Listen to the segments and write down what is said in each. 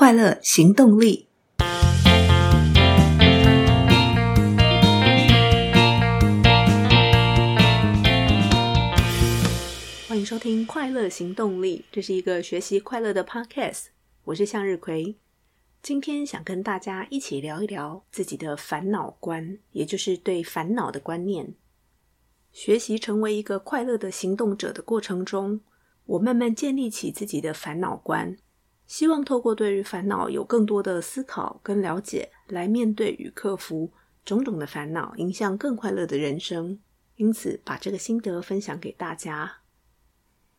快乐行动力。欢迎收听《快乐行动力》，这是一个学习快乐的 podcast。我是向日葵，今天想跟大家一起聊一聊自己的烦恼观，也就是对烦恼的观念。学习成为一个快乐的行动者的过程中，我慢慢建立起自己的烦恼观，希望透过对于烦恼有更多的思考跟了解，来面对与克服种种的烦恼，迎向更快乐的人生。因此，把这个心得分享给大家。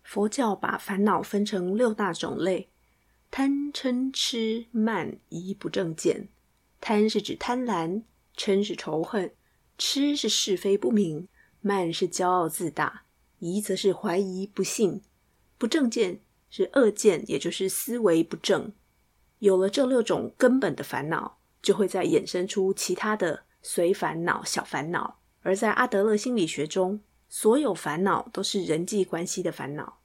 佛教把烦恼分成六大种类：贪、嗔、痴、慢、疑、不正见。贪是指贪婪，嗔是仇恨，痴是是非不明。慢是骄傲自大，疑则是怀疑不信，不正见是恶见，也就是思维不正。有了这六种根本的烦恼，就会再衍生出其他的随烦恼、小烦恼。而在阿德勒心理学中，所有烦恼都是人际关系的烦恼。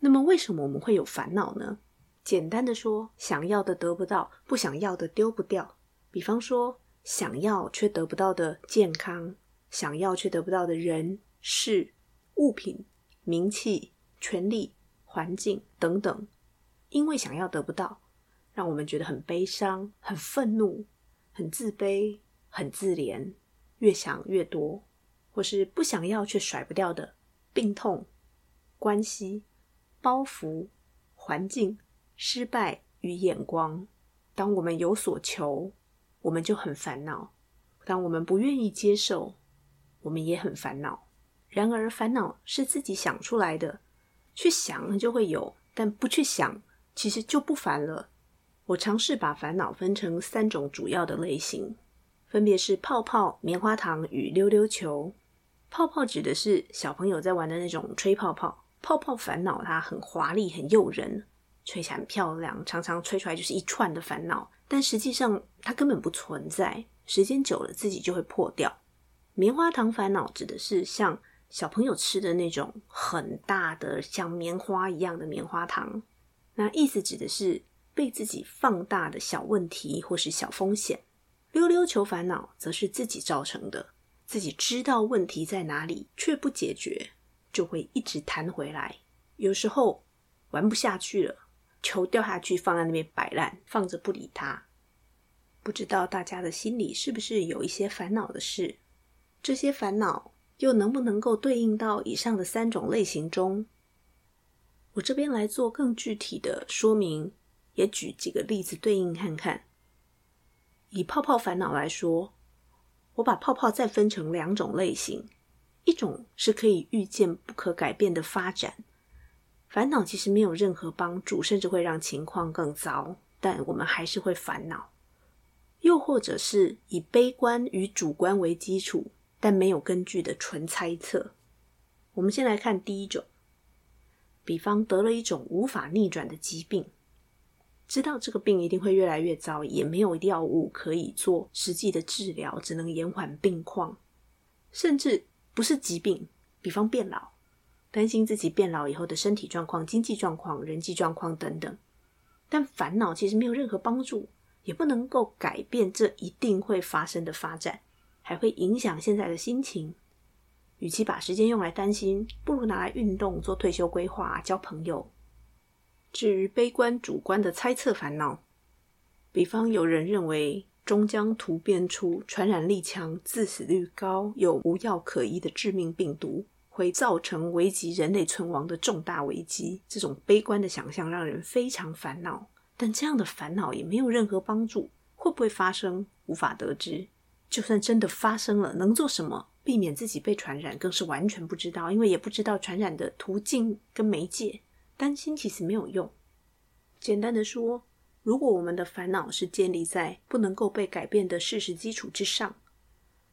那么，为什么我们会有烦恼呢？简单的说，想要的得不到，不想要的丢不掉。比方说，想要却得不到的健康。想要却得不到的人、事、物品、名气、权利、环境等等，因为想要得不到，让我们觉得很悲伤、很愤怒、很自卑、很自怜，越想越多；或是不想要却甩不掉的病痛、关系、包袱、环境、失败与眼光。当我们有所求，我们就很烦恼；当我们不愿意接受，我们也很烦恼，然而烦恼是自己想出来的，去想就会有，但不去想，其实就不烦了。我尝试把烦恼分成三种主要的类型，分别是泡泡、棉花糖与溜溜球。泡泡指的是小朋友在玩的那种吹泡泡，泡泡烦恼它很华丽、很诱人，吹起来很漂亮，常常吹出来就是一串的烦恼，但实际上它根本不存在，时间久了自己就会破掉。棉花糖烦恼指的是像小朋友吃的那种很大的像棉花一样的棉花糖，那意思指的是被自己放大的小问题或是小风险。溜溜球烦恼则是自己造成的，自己知道问题在哪里却不解决，就会一直弹回来。有时候玩不下去了，球掉下去放在那边摆烂，放着不理它。不知道大家的心里是不是有一些烦恼的事？这些烦恼又能不能够对应到以上的三种类型中？我这边来做更具体的说明，也举几个例子对应看看。以泡泡烦恼来说，我把泡泡再分成两种类型：一种是可以预见不可改变的发展，烦恼其实没有任何帮助，甚至会让情况更糟，但我们还是会烦恼；又或者是以悲观与主观为基础。但没有根据的纯猜测。我们先来看第一种，比方得了一种无法逆转的疾病，知道这个病一定会越来越糟，也没有药物可以做实际的治疗，只能延缓病况。甚至不是疾病，比方变老，担心自己变老以后的身体状况、经济状况、人际状况等等。但烦恼其实没有任何帮助，也不能够改变这一定会发生的发展。还会影响现在的心情。与其把时间用来担心，不如拿来运动、做退休规划、交朋友。至于悲观主观的猜测烦恼，比方有人认为终将突变出传染力强、致死率高、有无药可医的致命病毒，会造成危及人类存亡的重大危机。这种悲观的想象让人非常烦恼。但这样的烦恼也没有任何帮助，会不会发生，无法得知。就算真的发生了，能做什么避免自己被传染，更是完全不知道，因为也不知道传染的途径跟媒介。担心其实没有用。简单的说，如果我们的烦恼是建立在不能够被改变的事实基础之上，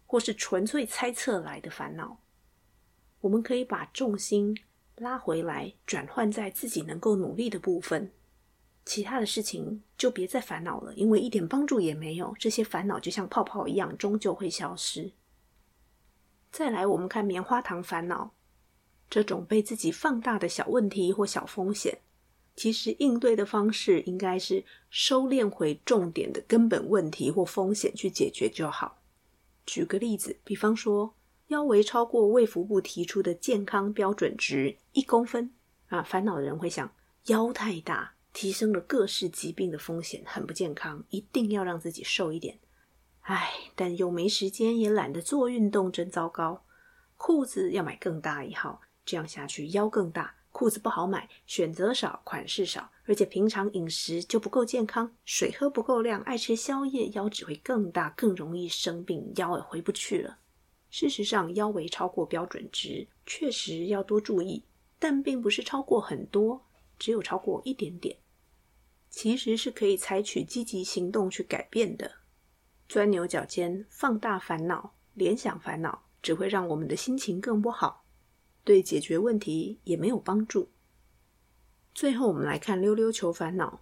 或是纯粹猜测来的烦恼，我们可以把重心拉回来，转换在自己能够努力的部分。其他的事情就别再烦恼了，因为一点帮助也没有。这些烦恼就像泡泡一样，终究会消失。再来，我们看棉花糖烦恼，这种被自己放大的小问题或小风险，其实应对的方式应该是收敛回重点的根本问题或风险去解决就好。举个例子，比方说腰围超过卫福部提出的健康标准值一公分啊，烦恼的人会想腰太大，提升了各式疾病的风险，很不健康，一定要让自己瘦一点。唉，但又没时间，也懒得做运动，真糟糕。裤子要买更大一号，这样下去腰更大。裤子不好买，选择少，款式少，而且平常饮食就不够健康，水喝不够量，爱吃宵夜，腰只会更大，更容易生病，腰也回不去了。事实上，腰围超过标准值，确实要多注意，但并不是超过很多，只有超过一点点，其实是可以采取积极行动去改变的。钻牛角尖，放大烦恼，联想烦恼，只会让我们的心情更不好。对解决问题也没有帮助。最后，我们来看溜溜球烦恼，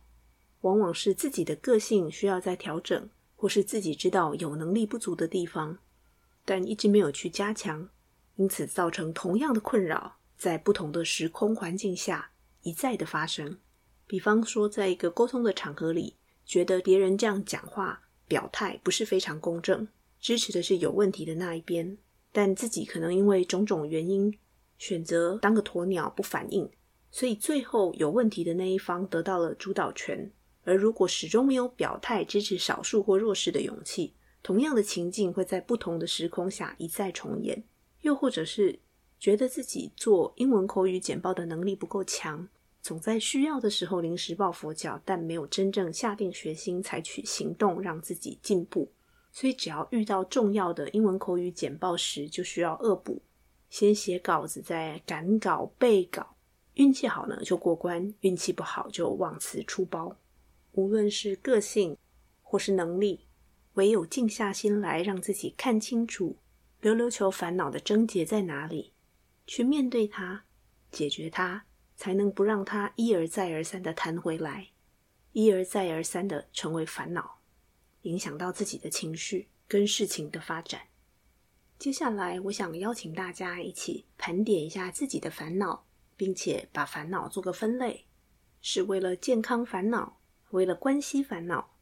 往往是自己的个性需要再调整，或是自己知道有能力不足的地方，但一直没有去加强，因此造成同样的困扰，在不同的时空环境下一再的发生。比方说，在一个沟通的场合里，觉得别人这样讲话表态不是非常公正，支持的是有问题的那一边，但自己可能因为种种原因，选择当个鸵鸟不反应，所以最后有问题的那一方得到了主导权。而如果始终没有表态支持少数或弱势的勇气，同样的情境会在不同的时空下一再重演。又或者是觉得自己做英文口语简报的能力不够强，总在需要的时候临时抱佛脚，但没有真正下定决心采取行动让自己进步。所以只要遇到重要的英文口语简报时，就需要恶补。先写稿子，再赶稿、背稿。运气好呢，就过关；运气不好，就忘词出包。无论是个性或是能力，唯有静下心来，让自己看清楚溜溜球烦恼的症结在哪里，去面对它、解决它，才能不让它一而再而三的弹回来，一而再而三的成为烦恼，影响到自己的情绪跟事情的发展。接下来，我想邀请大家一起盘点一下自己的烦恼，并且把烦恼做个分类：是为了健康烦恼，为了关系烦恼，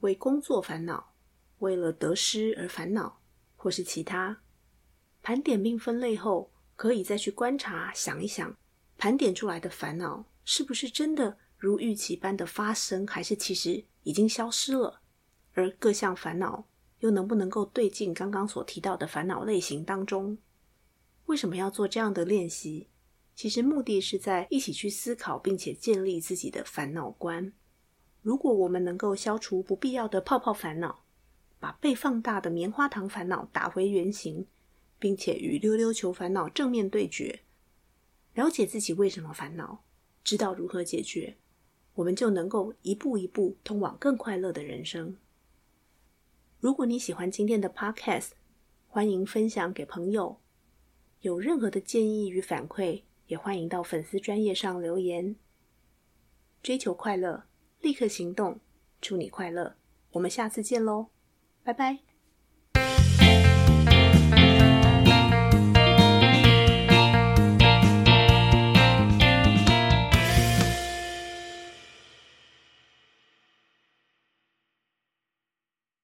为工作烦恼，为了得失而烦恼，或是其他。盘点并分类后，可以再去观察、想一想，盘点出来的烦恼是不是真的如预期般的发生，还是其实已经消失了？而各项烦恼。又能不能够对进刚刚所提到的烦恼类型当中？为什么要做这样的练习？其实目的是在一起去思考，并且建立自己的烦恼观。如果我们能够消除不必要的泡泡烦恼，把被放大的棉花糖烦恼打回原形，并且与溜溜球烦恼正面对决，了解自己为什么烦恼，知道如何解决，我们就能够一步一步通往更快乐的人生。如果你喜欢今天的 Podcast，欢迎分享给朋友。有任何的建议与反馈，也欢迎到粉丝专业上留言。追求快乐，立刻行动，祝你快乐。我们下次见喽，拜拜。